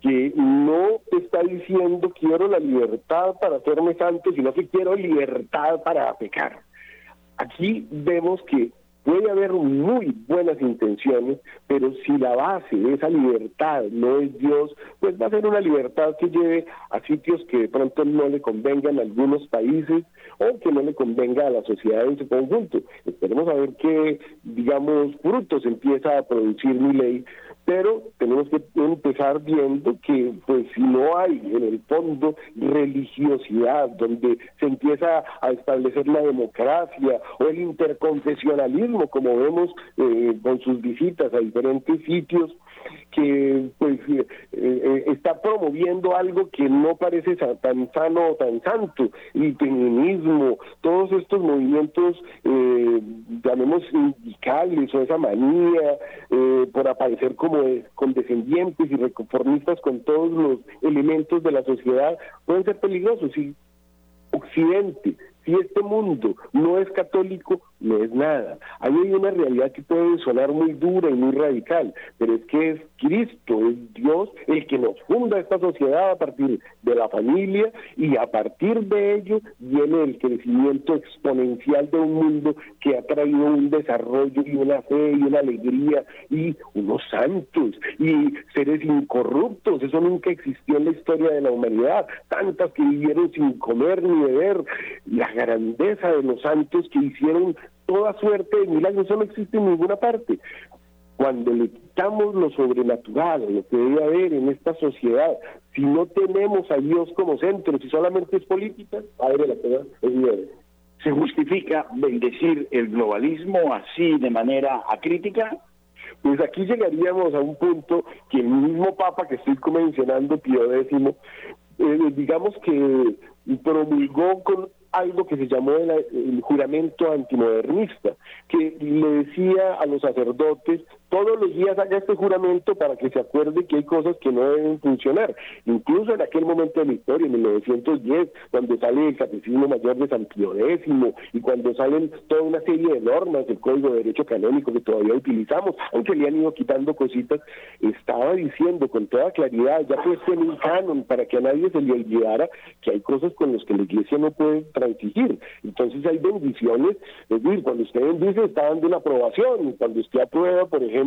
que no está diciendo quiero la libertad para hacerme santo, sino que quiero libertad para pecar. Aquí vemos que puede haber muy buenas intenciones, pero si la base de esa libertad no es Dios, pues va a ser una libertad que lleve a sitios que de pronto no le convengan a algunos países o que no le convenga a la sociedad en su conjunto. Esperemos a ver qué, digamos, frutos empieza a producir mi ley pero tenemos que empezar viendo que pues si no hay en el fondo religiosidad donde se empieza a establecer la democracia o el interconfesionalismo como vemos eh, con sus visitas a diferentes sitios que pues eh, eh, está promoviendo algo que no parece tan sano o tan santo, el feminismo, todos estos movimientos, eh, llamemos sindicales o esa manía eh, por aparecer como condescendientes y reconformistas con todos los elementos de la sociedad, pueden ser peligrosos. Y Occidente si este mundo no es católico, no es nada. Ahí hay una realidad que puede sonar muy dura y muy radical, pero es que es Cristo, es Dios el que nos funda esta sociedad a partir de la familia y a partir de ello viene el crecimiento exponencial de un mundo que ha traído un desarrollo y una fe y una alegría y unos santos y seres incorruptos. Eso nunca existió en la historia de la humanidad. Tantas que vivieron sin comer ni beber. La grandeza de los santos que hicieron toda suerte de milagros, eso no existe en ninguna parte. Cuando le quitamos lo sobrenatural, lo que debe haber en esta sociedad, si no tenemos a Dios como centro, si solamente es política, padre la verdad, es ¿Se justifica bendecir el globalismo así de manera acrítica? Pues aquí llegaríamos a un punto que el mismo Papa que estoy mencionando, Pío X, eh, digamos que promulgó con algo que se llamó el, juramento antimodernista, que le decía a los sacerdotes, todos los días haga este juramento para que se acuerde que hay cosas que no deben funcionar. Incluso en aquel momento de la historia, en 1910, cuando sale el Catecismo Mayor de San Pío X y cuando salen toda una serie de normas del Código de Derecho Canónico que todavía utilizamos, aunque le han ido quitando cositas, estaba diciendo con toda claridad, ya puesto en un canon, para que a nadie se le olvidara que hay cosas con las que la Iglesia no puede transigir. Entonces hay bendiciones, es decir, cuando usted bendice está dando una aprobación, cuando usted aprueba, por ejemplo,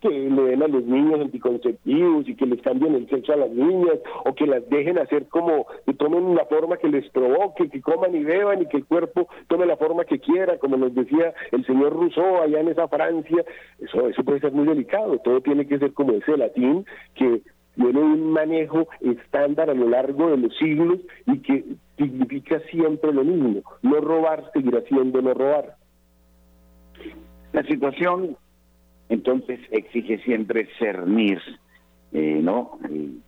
que le den a los niños anticonceptivos y que les cambien el sexo a las niñas, o que las dejen hacer como, que tomen la forma que les provoque, que coman y beban y que el cuerpo tome la forma que quiera, como nos decía el señor Rousseau allá en esa Francia, eso, eso puede ser muy delicado, todo tiene que ser como ese latín que tiene un manejo estándar a lo largo de los siglos y que significa siempre lo mismo, no robar seguirá siendo no robar. La situación entonces exige siempre cernir, eh, ¿no?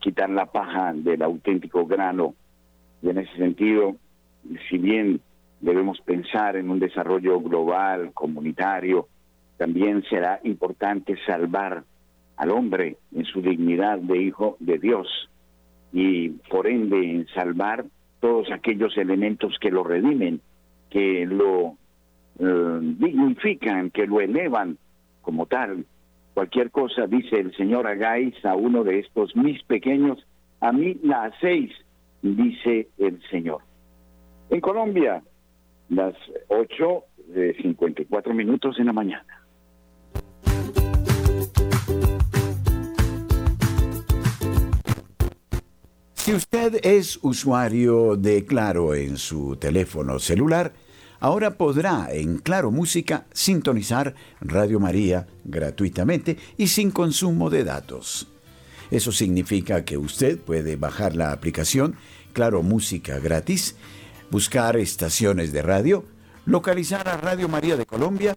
quitar la paja del auténtico grano. Y en ese sentido, si bien debemos pensar en un desarrollo global, comunitario, también será importante salvar al hombre en su dignidad de hijo de Dios y por ende en salvar todos aquellos elementos que lo redimen, que lo eh, dignifican, que lo elevan como tal. Cualquier cosa, dice el Señor, hagáis a uno de estos mis pequeños, a mí la hacéis, dice el Señor. En Colombia, las 8 de 54 minutos en la mañana. Si usted es usuario de Claro en su teléfono celular, ahora podrá en Claro Música sintonizar Radio María gratuitamente y sin consumo de datos. Eso significa que usted puede bajar la aplicación Claro Música gratis buscar estaciones de radio, localizar a Radio María de Colombia,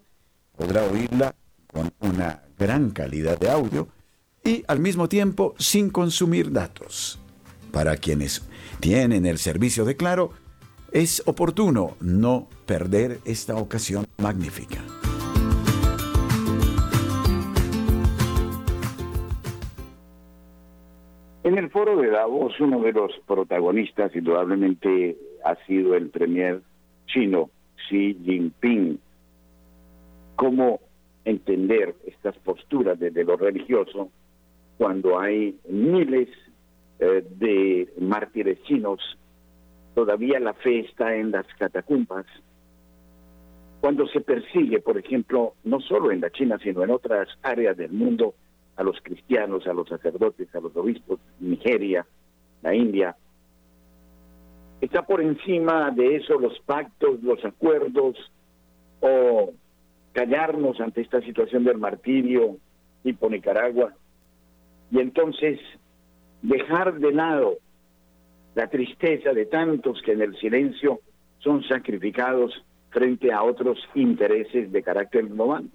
podrá oírla con una gran calidad de audio y al mismo tiempo sin consumir datos. Para quienes tienen el servicio de Claro, es oportuno no perder esta ocasión magnífica. En el foro de Davos, uno de los protagonistas indudablemente ha sido el premier chino Xi Jinping. ¿Cómo entender estas posturas desde lo religioso cuando hay miles eh, de mártires chinos? Todavía la fe está en las catacumbas. Cuando se persigue, por ejemplo, no solo en la China, sino en otras áreas del mundo, a los cristianos, a los sacerdotes, a los obispos, Nigeria, la India, está por encima de eso los pactos, los acuerdos o callarnos ante esta situación del martirio tipo Nicaragua y entonces dejar de lado la tristeza de tantos que en el silencio son sacrificados frente a otros intereses de carácter global.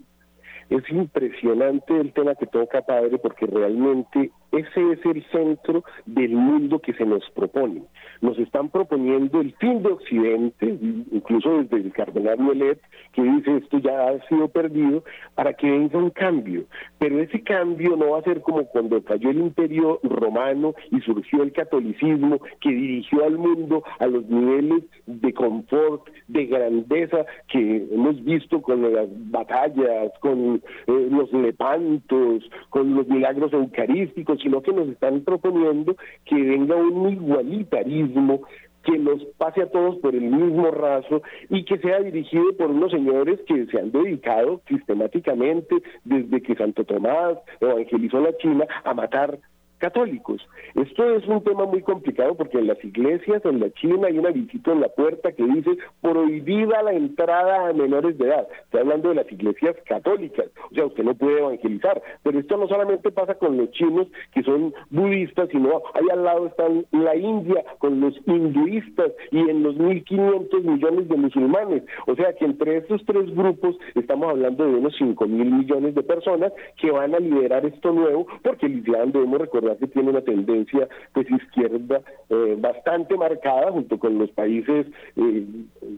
Es impresionante el tema que toca, padre, porque realmente ese es el centro del mundo que se nos propone. Nos están proponiendo el fin de Occidente, incluso desde el cardenal Violet, que dice esto ya ha sido perdido, para que venga un cambio. Pero ese cambio no va a ser como cuando cayó el imperio romano y surgió el catolicismo, que dirigió al mundo a los niveles de confort, de grandeza que hemos visto con las batallas, con eh, los lepantos, con los milagros eucarísticos sino que nos están proponiendo que venga un igualitarismo que nos pase a todos por el mismo raso y que sea dirigido por unos señores que se han dedicado sistemáticamente desde que Santo Tomás evangelizó la China a matar católicos. Esto es un tema muy complicado porque en las iglesias en la China hay una visita en la puerta que dice prohibida la entrada a menores de edad. Estoy hablando de las iglesias católicas, o sea, usted no puede evangelizar. Pero esto no solamente pasa con los chinos que son budistas, sino ahí al lado están la India con los hinduistas y en los 1.500 millones de musulmanes. O sea que entre estos tres grupos estamos hablando de unos 5.000 millones de personas que van a liderar esto nuevo porque Islam debemos recordar recordar que tiene una tendencia pues izquierda eh, bastante marcada junto con los países eh,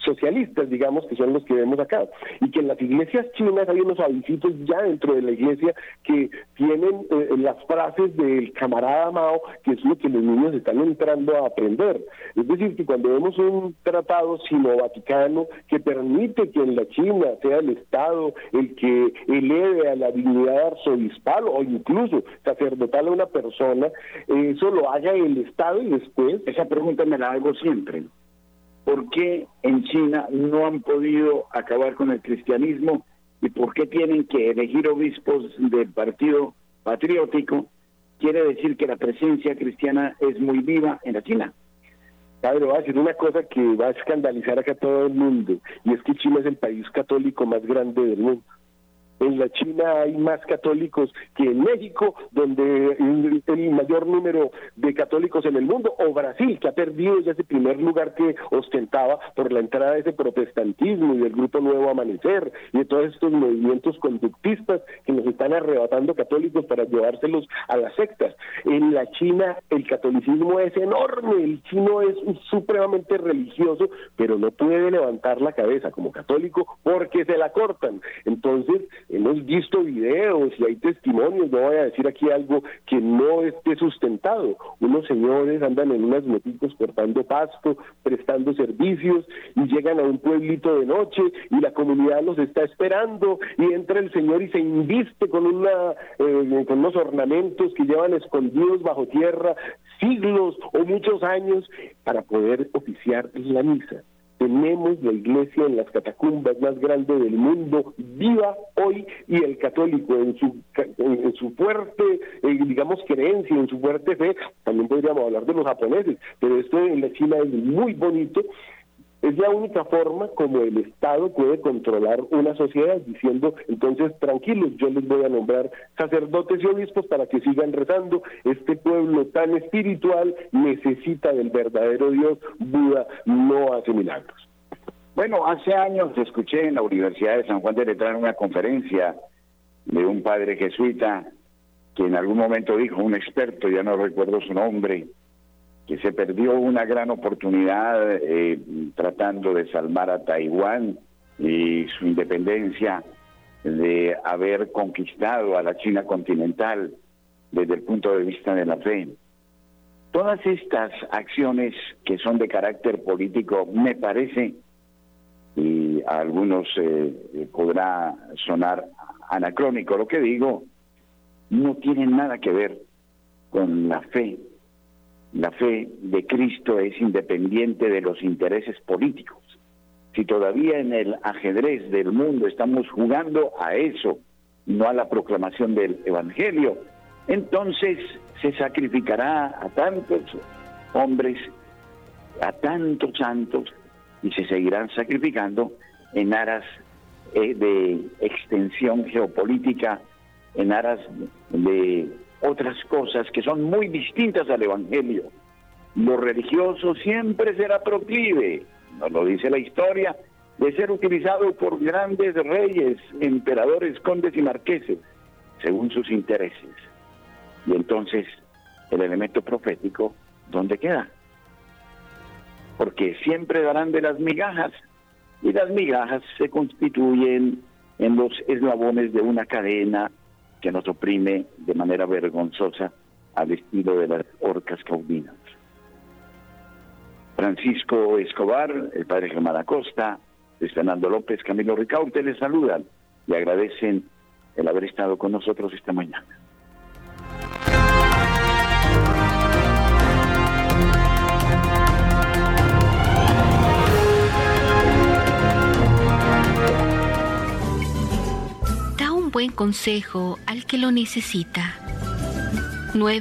socialistas, digamos, que son los que vemos acá. Y que en las iglesias chinas hay unos avisitos ya dentro de la iglesia que tienen eh, las frases del camarada Mao, que es lo que los niños están entrando a aprender. Es decir, que cuando vemos un tratado sino-vaticano que permite que en la China sea el Estado el que eleve a la dignidad arzobispal o incluso sacerdotal a una persona, eso lo haga el Estado y después... Esa pregunta me la hago siempre. ¿Por qué en China no han podido acabar con el cristianismo y por qué tienen que elegir obispos del partido patriótico? Quiere decir que la presencia cristiana es muy viva en la China. Padre, voy a decir una cosa que va a escandalizar acá a todo el mundo, y es que China es el país católico más grande del mundo. En la China hay más católicos que en México, donde el mayor número de católicos en el mundo, o Brasil, que ha perdido ya ese primer lugar que ostentaba por la entrada de ese protestantismo y del grupo Nuevo Amanecer y de todos estos movimientos conductistas que nos están arrebatando católicos para llevárselos a las sectas. En la China el catolicismo es enorme, el chino es supremamente religioso, pero no puede levantar la cabeza como católico porque se la cortan. Entonces, hemos visto videos y hay testimonios, no voy a decir aquí algo que no esté sustentado. Unos señores andan en unas motitos cortando pasto, prestando servicios y llegan a un pueblito de noche y la comunidad los está esperando y entra el señor y se inviste con una eh, con unos ornamentos que llevan escondidos bajo tierra siglos o muchos años para poder oficiar la misa tenemos la iglesia en las catacumbas más grandes del mundo viva hoy y el católico en su en su fuerte eh, digamos creencia en su fuerte fe también podríamos hablar de los japoneses pero esto en la China es muy bonito es la única forma como el Estado puede controlar una sociedad diciendo, entonces tranquilos, yo les voy a nombrar sacerdotes y obispos para que sigan rezando. Este pueblo tan espiritual necesita del verdadero Dios. Buda no hace milagros. Bueno, hace años escuché en la Universidad de San Juan de Letrán una conferencia de un padre jesuita que en algún momento dijo, un experto, ya no recuerdo su nombre, que se perdió una gran oportunidad eh, tratando de salvar a Taiwán y su independencia, de haber conquistado a la China continental desde el punto de vista de la fe. Todas estas acciones que son de carácter político, me parece, y a algunos eh, podrá sonar anacrónico lo que digo, no tienen nada que ver con la fe la fe de Cristo es independiente de los intereses políticos. Si todavía en el ajedrez del mundo estamos jugando a eso, no a la proclamación del Evangelio, entonces se sacrificará a tantos hombres, a tantos santos, y se seguirán sacrificando en aras eh, de extensión geopolítica, en aras de otras cosas que son muy distintas al Evangelio. Lo religioso siempre será proclive, nos lo dice la historia, de ser utilizado por grandes reyes, emperadores, condes y marqueses, según sus intereses. Y entonces, el elemento profético, ¿dónde queda? Porque siempre darán de las migajas, y las migajas se constituyen en los eslabones de una cadena que nos oprime de manera vergonzosa al estilo de las orcas caudinas. Francisco Escobar, el padre Germán Acosta, Luis Fernando López, Camilo Ricaurte les saludan y agradecen el haber estado con nosotros esta mañana. Buen consejo al que lo necesita. 9.